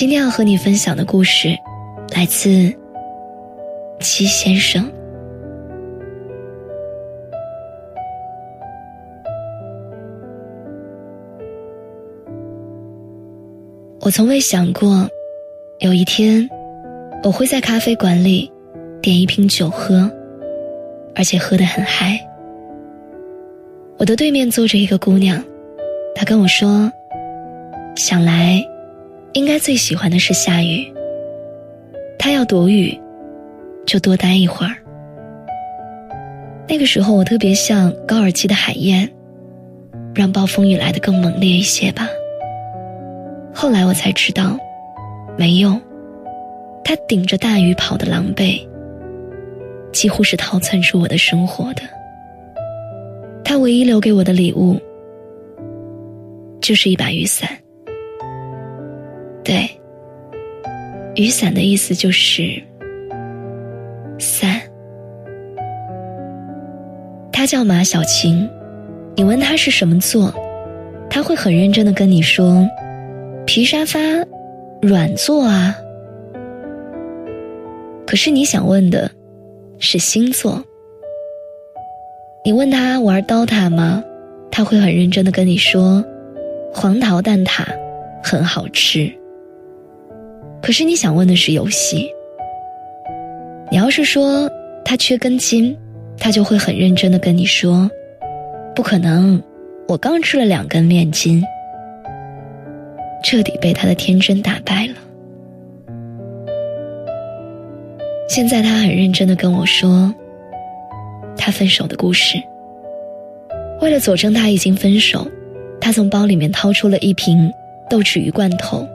今天要和你分享的故事，来自七先生。我从未想过，有一天我会在咖啡馆里点一瓶酒喝，而且喝得很嗨。我的对面坐着一个姑娘，她跟我说：“想来，应该最喜欢的是下雨。他要躲雨，就多待一会儿。”那个时候我特别像高尔基的海燕，让暴风雨来得更猛烈一些吧。后来我才知道，没用。他顶着大雨跑的狼狈，几乎是逃窜出我的生活的。他唯一留给我的礼物，就是一把雨伞。对，雨伞的意思就是伞。他叫马小晴，你问他是什么座，他会很认真的跟你说。皮沙发，软座啊。可是你想问的，是星座。你问他玩刀塔吗？他会很认真的跟你说，黄桃蛋挞很好吃。可是你想问的是游戏。你要是说他缺根筋，他就会很认真的跟你说，不可能，我刚吃了两根面筋。彻底被他的天真打败了。现在他很认真的跟我说，他分手的故事。为了佐证他已经分手，他从包里面掏出了一瓶豆豉鱼罐头，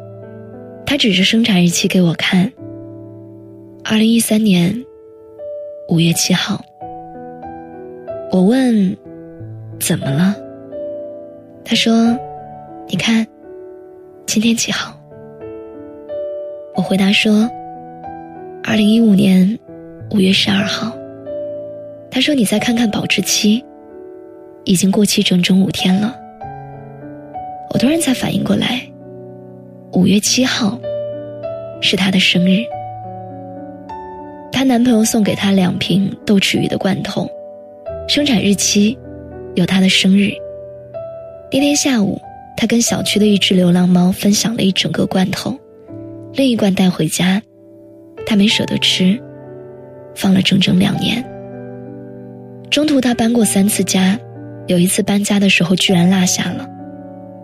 他指着生产日期给我看。二零一三年五月七号。我问，怎么了？他说，你看。今天几号？我回答说：“二零一五年五月十二号。”他说：“你再看看保质期，已经过期整整五天了。”我突然才反应过来，五月七号是她的生日。她男朋友送给她两瓶豆豉鱼的罐头，生产日期有她的生日。那天下午。他跟小区的一只流浪猫分享了一整个罐头，另一罐带回家，他没舍得吃，放了整整两年。中途他搬过三次家，有一次搬家的时候居然落下了，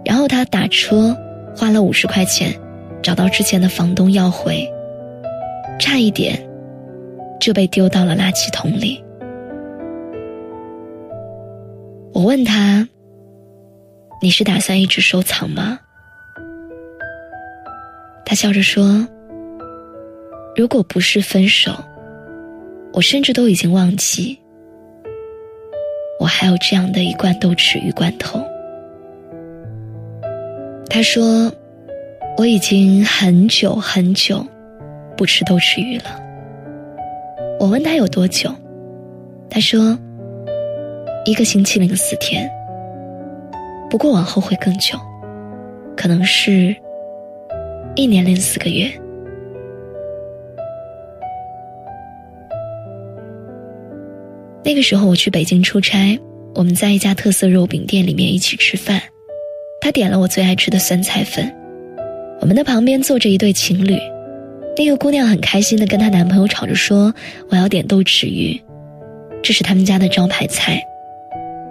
然后他打车花了五十块钱，找到之前的房东要回，差一点就被丢到了垃圾桶里。我问他。你是打算一直收藏吗？他笑着说：“如果不是分手，我甚至都已经忘记，我还有这样的一罐豆豉鱼罐头。”他说：“我已经很久很久不吃豆豉鱼了。”我问他有多久，他说：“一个星期零四天。”不过往后会更久，可能是一年零四个月。那个时候我去北京出差，我们在一家特色肉饼店里面一起吃饭，他点了我最爱吃的酸菜粉。我们的旁边坐着一对情侣，那个姑娘很开心的跟她男朋友吵着说：“我要点豆豉鱼，这是他们家的招牌菜。”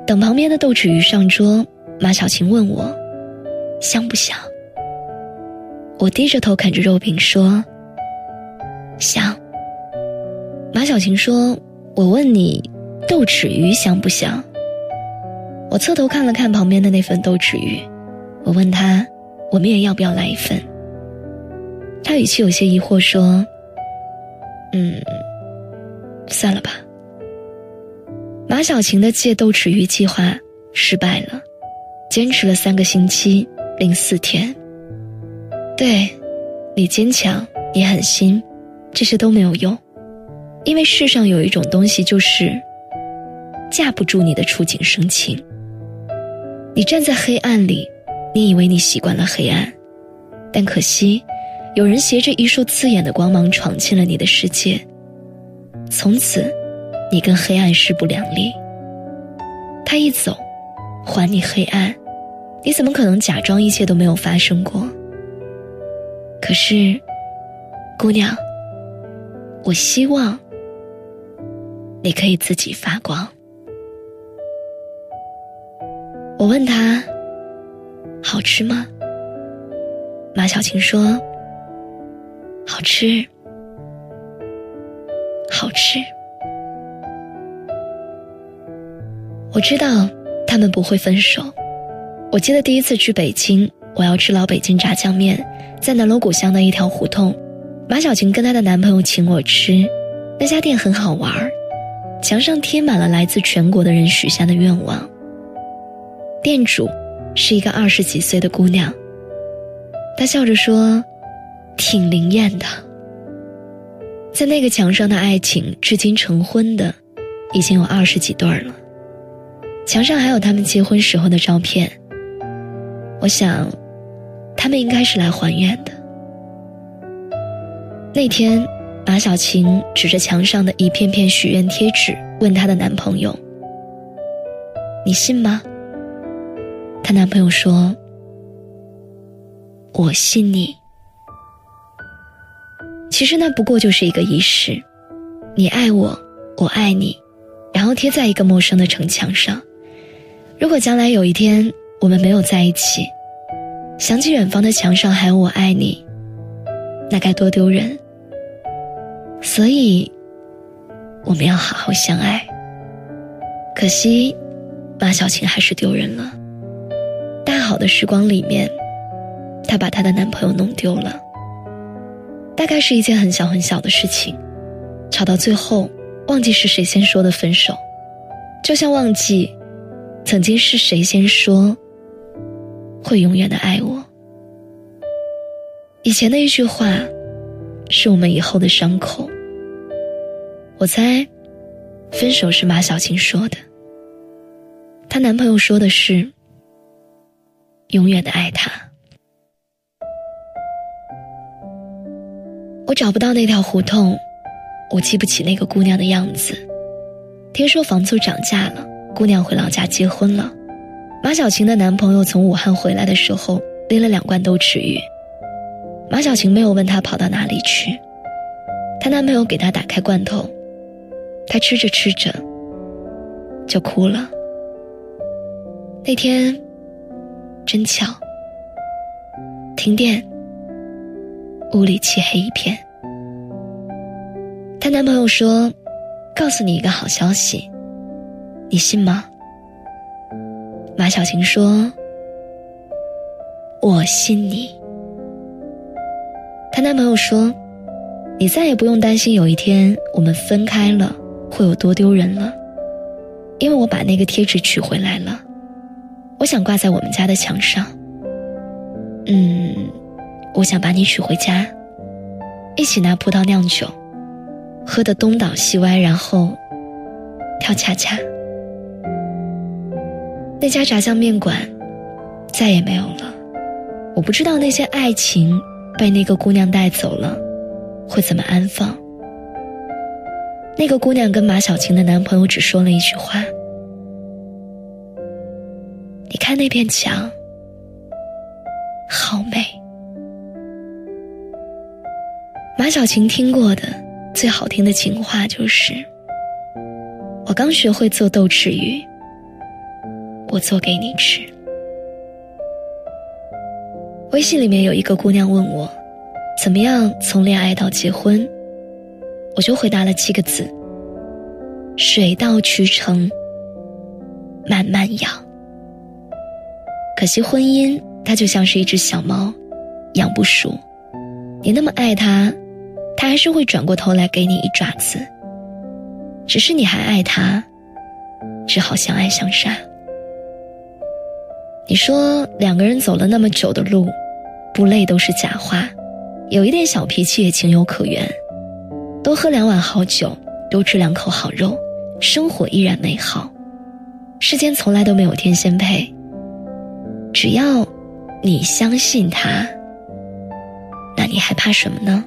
等旁边的豆豉鱼上桌。马小晴问我：“香不香？”我低着头啃着肉饼说：“香。”马小晴说：“我问你，豆豉鱼香不香？”我侧头看了看旁边的那份豆豉鱼，我问他：“我们也要不要来一份？”他语气有些疑惑说：“嗯，算了吧。”马小晴的戒豆豉鱼计划失败了。坚持了三个星期零四天。对，你坚强，你狠心，这些都没有用，因为世上有一种东西就是架不住你的触景生情。你站在黑暗里，你以为你习惯了黑暗，但可惜，有人携着一束刺眼的光芒闯进了你的世界，从此，你跟黑暗势不两立。他一走，还你黑暗，你怎么可能假装一切都没有发生过？可是，姑娘，我希望你可以自己发光。我问他：“好吃吗？”马小晴说：“好吃，好吃。”我知道他们不会分手。我记得第一次去北京，我要吃老北京炸酱面，在南锣鼓巷的一条胡同，马小晴跟她的男朋友请我吃。那家店很好玩墙上贴满了来自全国的人许下的愿望。店主是一个二十几岁的姑娘，她笑着说：“挺灵验的。”在那个墙上的爱情，至今成婚的已经有二十几对了，墙上还有他们结婚时候的照片。我想，他们应该是来还愿的。那天，马小晴指着墙上的一片片许愿贴纸，问她的男朋友：“你信吗？”她男朋友说：“我信你。”其实那不过就是一个仪式，你爱我，我爱你，然后贴在一个陌生的城墙上。如果将来有一天我们没有在一起，想起远方的墙上还有我爱你，那该多丢人。所以，我们要好好相爱。可惜，马小晴还是丢人了。好的时光里面，她把她的男朋友弄丢了。大概是一件很小很小的事情，吵到最后，忘记是谁先说的分手，就像忘记，曾经是谁先说，会永远的爱我。以前的一句话，是我们以后的伤口。我猜，分手是马小晴说的，她男朋友说的是，永远的爱她。我找不到那条胡同，我记不起那个姑娘的样子。听说房租涨价了，姑娘回老家结婚了。马小晴的男朋友从武汉回来的时候拎了两罐豆豉鱼。马小晴没有问他跑到哪里去，她男朋友给她打开罐头，她吃着吃着就哭了。那天真巧，停电。屋里漆黑一片。她男朋友说：“告诉你一个好消息，你信吗？”马小晴说：“我信你。”她男朋友说：“你再也不用担心有一天我们分开了会有多丢人了，因为我把那个贴纸取回来了，我想挂在我们家的墙上。”嗯。我想把你娶回家，一起拿葡萄酿酒，喝得东倒西歪，然后跳恰恰。那家炸酱面馆再也没有了。我不知道那些爱情被那个姑娘带走了，会怎么安放。那个姑娘跟马小晴的男朋友只说了一句话：“你看那片墙，好美。”马小晴听过的最好听的情话就是：“我刚学会做豆豉鱼，我做给你吃。”微信里面有一个姑娘问我：“怎么样从恋爱到结婚？”我就回答了七个字：“水到渠成，慢慢养。”可惜婚姻它就像是一只小猫，养不熟。你那么爱它。它还是会转过头来给你一爪子。只是你还爱他，只好相爱相杀。你说两个人走了那么久的路，不累都是假话，有一点小脾气也情有可原。多喝两碗好酒，多吃两口好肉，生活依然美好。世间从来都没有天仙配，只要你相信他，那你还怕什么呢？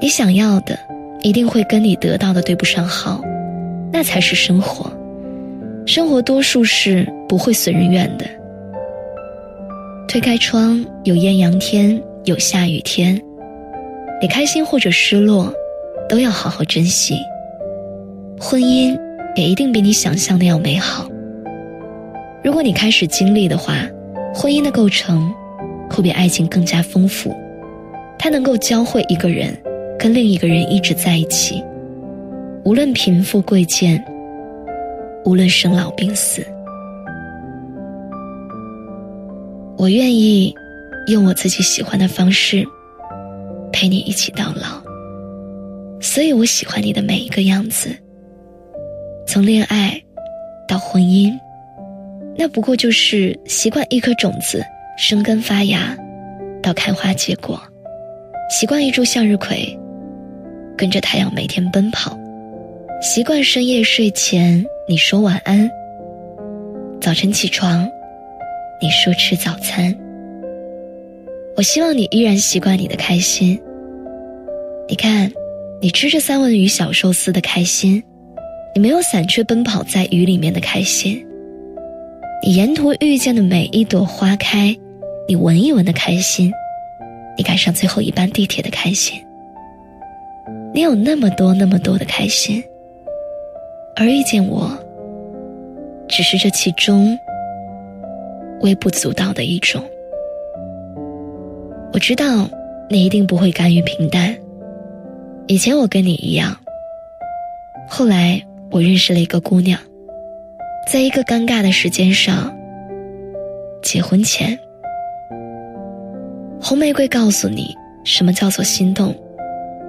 你想要的，一定会跟你得到的对不上号，那才是生活。生活多数是不会随人愿的。推开窗，有艳阳天，有下雨天，你开心或者失落，都要好好珍惜。婚姻也一定比你想象的要美好。如果你开始经历的话，婚姻的构成会比爱情更加丰富，它能够教会一个人跟另一个人一直在一起，无论贫富贵贱，无论生老病死。我愿意用我自己喜欢的方式陪你一起到老，所以我喜欢你的每一个样子。从恋爱到婚姻，那不过就是习惯一颗种子生根发芽，到开花结果；习惯一株向日葵，跟着太阳每天奔跑；习惯深夜睡前你说晚安，早晨起床。你说吃早餐，我希望你依然习惯你的开心。你看，你吃着三文鱼小寿司的开心，你没有伞却奔跑在雨里面的开心。你沿途遇见的每一朵花开，你闻一闻的开心，你赶上最后一班地铁的开心。你有那么多那么多的开心，而遇见我，只是这其中。微不足道的一种。我知道你一定不会甘于平淡。以前我跟你一样，后来我认识了一个姑娘，在一个尴尬的时间上，结婚前，红玫瑰告诉你什么叫做心动，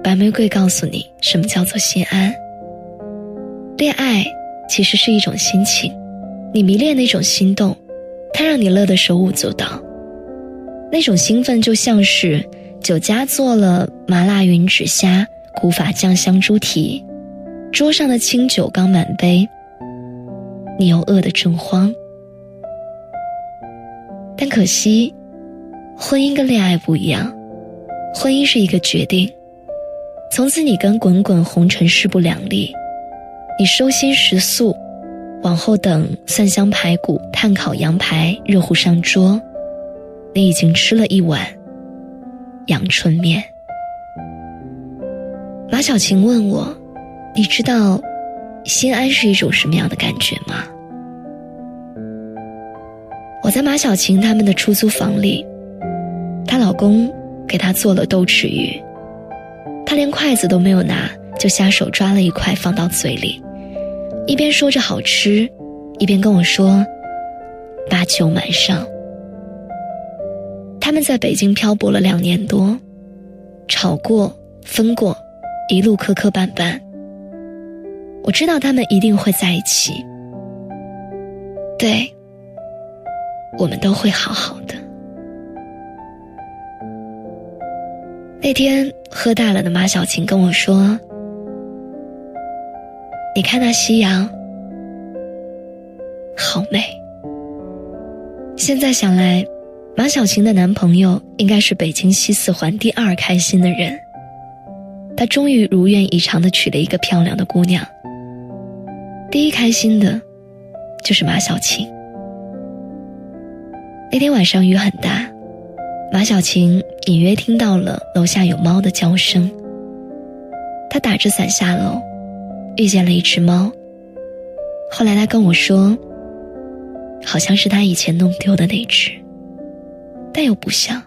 白玫瑰告诉你什么叫做心安。恋爱其实是一种心情，你迷恋那种心动。它让你乐得手舞足蹈，那种兴奋就像是酒家做了麻辣云指虾、古法酱香猪蹄，桌上的清酒刚满杯，你又饿得正慌。但可惜，婚姻跟恋爱不一样，婚姻是一个决定，从此你跟滚滚红尘势不两立，你收心食素。往后等蒜香排骨、炭烤羊排热乎上桌，你已经吃了一碗阳春面。马小晴问我：“你知道心安是一种什么样的感觉吗？”我在马小晴他们的出租房里，她老公给她做了豆豉鱼，她连筷子都没有拿，就下手抓了一块放到嘴里。一边说着好吃，一边跟我说：“八九满上。”他们在北京漂泊了两年多，吵过，分过，一路磕磕绊绊。我知道他们一定会在一起，对，我们都会好好的。那天喝大了的马小晴跟我说。你看那夕阳，好美。现在想来，马小晴的男朋友应该是北京西四环第二开心的人。他终于如愿以偿的娶了一个漂亮的姑娘。第一开心的，就是马小晴。那天晚上雨很大，马小晴隐约听到了楼下有猫的叫声。她打着伞下楼。遇见了一只猫。后来她跟我说，好像是她以前弄丢的那只，但又不像，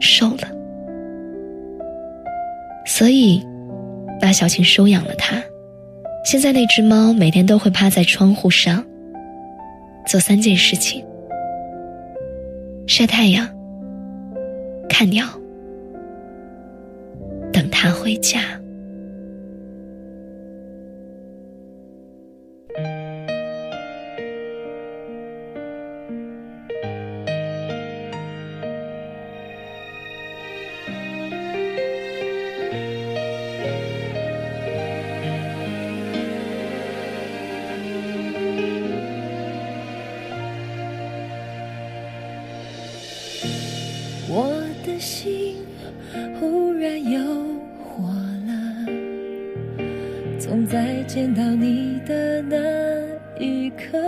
瘦了。所以，马小晴收养了它。现在那只猫每天都会趴在窗户上，做三件事情：晒太阳、看鸟、等它回家。从再见到你的那一刻，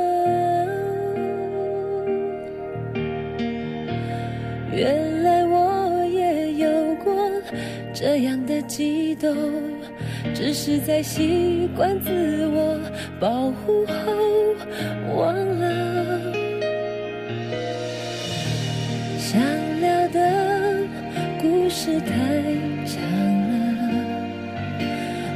原来我也有过这样的激动，只是在习惯自我保护后忘了。是太长了，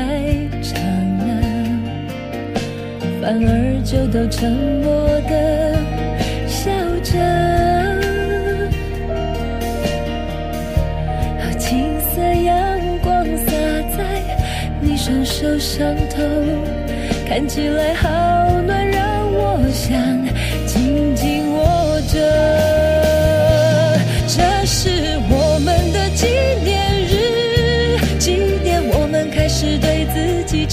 太长了，反而就都沉默的笑着，好金色阳光洒在你双手上头，看起来好暖，让我想紧紧握着。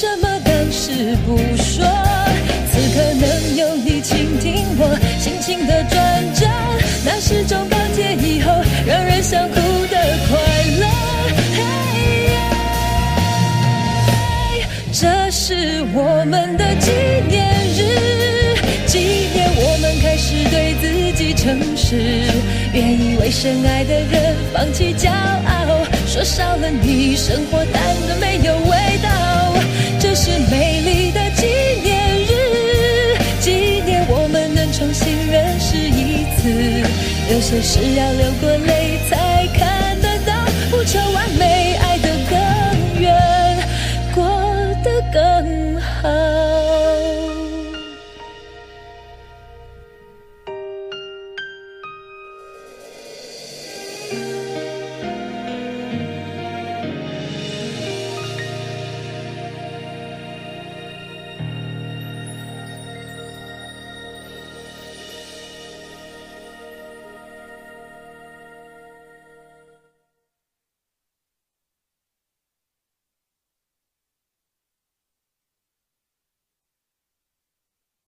什么当时不说，此刻能有你倾听我心情的转折，那是种告诫以后让人想哭的快乐。这是我们的纪念日，纪念我们开始对自己诚实，愿意为深爱的人放弃骄傲，说少了你，生活淡的没有味道。有些事要流过泪